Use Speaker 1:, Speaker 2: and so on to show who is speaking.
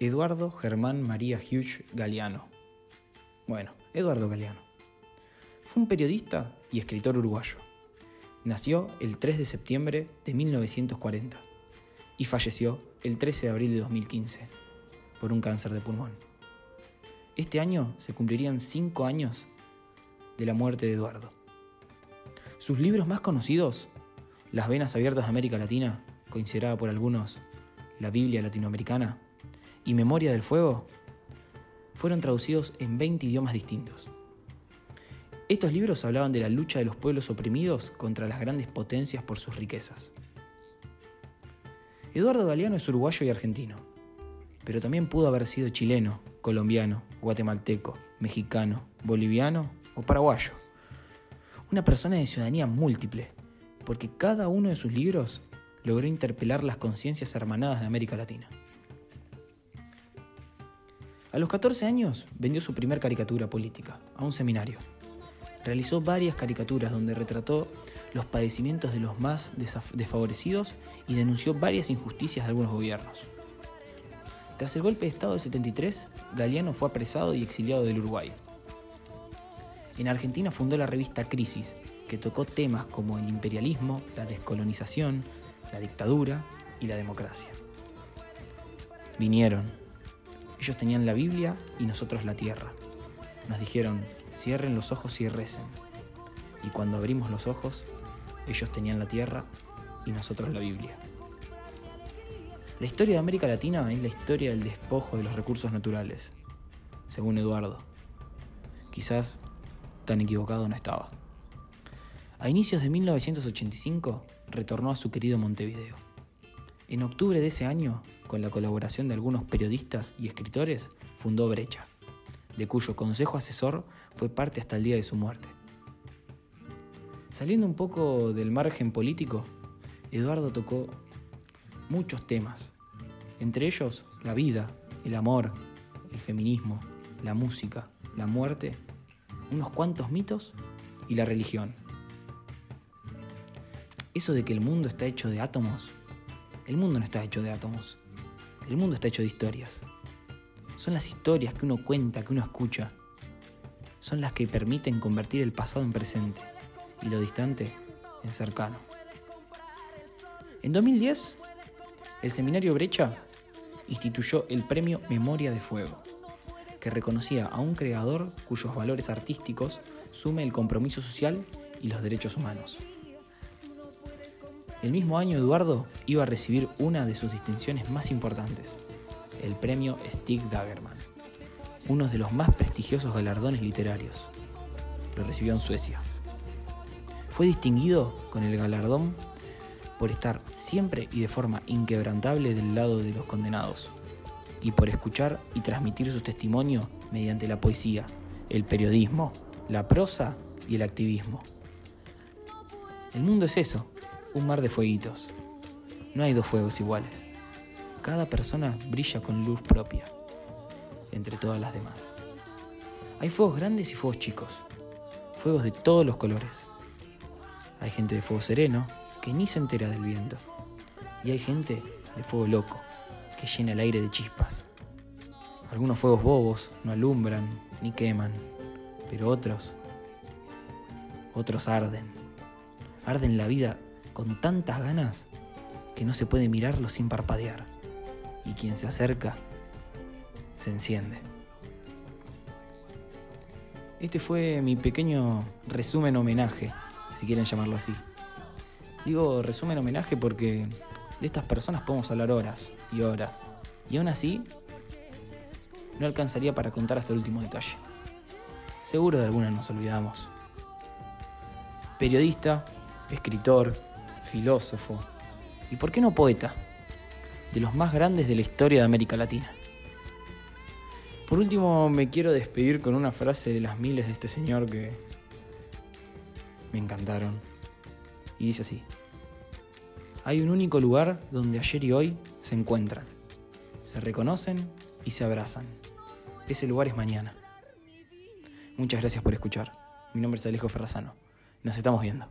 Speaker 1: Eduardo Germán María Hughes Galeano. Bueno, Eduardo Galeano. Fue un periodista y escritor uruguayo. Nació el 3 de septiembre de 1940 y falleció el 13 de abril de 2015 por un cáncer de pulmón. Este año se cumplirían cinco años de la muerte de Eduardo. Sus libros más conocidos, Las Venas Abiertas de América Latina, considerada por algunos la Biblia latinoamericana, y Memoria del Fuego, fueron traducidos en 20 idiomas distintos. Estos libros hablaban de la lucha de los pueblos oprimidos contra las grandes potencias por sus riquezas. Eduardo Galeano es uruguayo y argentino, pero también pudo haber sido chileno, colombiano, guatemalteco, mexicano, boliviano o paraguayo. Una persona de ciudadanía múltiple, porque cada uno de sus libros logró interpelar las conciencias hermanadas de América Latina. A los 14 años vendió su primer caricatura política a un seminario. Realizó varias caricaturas donde retrató los padecimientos de los más desfavorecidos y denunció varias injusticias de algunos gobiernos. Tras el golpe de Estado del 73, Galeano fue apresado y exiliado del Uruguay. En Argentina fundó la revista Crisis, que tocó temas como el imperialismo, la descolonización, la dictadura y la democracia. Vinieron, ellos tenían la Biblia y nosotros la tierra. Nos dijeron, cierren los ojos y recen. Y cuando abrimos los ojos, ellos tenían la tierra y nosotros la Biblia. La historia de América Latina es la historia del despojo de los recursos naturales, según Eduardo. Quizás tan equivocado no estaba. A inicios de 1985 retornó a su querido Montevideo. En octubre de ese año con la colaboración de algunos periodistas y escritores, fundó Brecha, de cuyo consejo asesor fue parte hasta el día de su muerte. Saliendo un poco del margen político, Eduardo tocó muchos temas, entre ellos la vida, el amor, el feminismo, la música, la muerte, unos cuantos mitos y la religión. Eso de que el mundo está hecho de átomos, el mundo no está hecho de átomos. El mundo está hecho de historias. Son las historias que uno cuenta, que uno escucha. Son las que permiten convertir el pasado en presente y lo distante en cercano. En 2010, el seminario Brecha instituyó el premio Memoria de Fuego, que reconocía a un creador cuyos valores artísticos sume el compromiso social y los derechos humanos. El mismo año Eduardo iba a recibir una de sus distinciones más importantes, el premio Stig Dagerman, uno de los más prestigiosos galardones literarios. Lo recibió en Suecia. Fue distinguido con el galardón por estar siempre y de forma inquebrantable del lado de los condenados, y por escuchar y transmitir su testimonio mediante la poesía, el periodismo, la prosa y el activismo. El mundo es eso, un mar de fueguitos. No hay dos fuegos iguales. Cada persona brilla con luz propia, entre todas las demás. Hay fuegos grandes y fuegos chicos, fuegos de todos los colores. Hay gente de fuego sereno que ni se entera del viento. Y hay gente de fuego loco que llena el aire de chispas. Algunos fuegos bobos no alumbran ni queman, pero otros, otros arden. Arden la vida con tantas ganas que no se puede mirarlo sin parpadear. Y quien se acerca, se enciende. Este fue mi pequeño resumen homenaje, si quieren llamarlo así. Digo resumen homenaje porque de estas personas podemos hablar horas y horas. Y aún así, no alcanzaría para contar hasta el último detalle. Seguro de alguna nos olvidamos. Periodista, escritor, filósofo y, por qué no, poeta, de los más grandes de la historia de América Latina. Por último, me quiero despedir con una frase de las miles de este señor que me encantaron. Y dice así, hay un único lugar donde ayer y hoy se encuentran, se reconocen y se abrazan. Ese lugar es mañana. Muchas gracias por escuchar. Mi nombre es Alejo Ferrazano. Nos estamos viendo.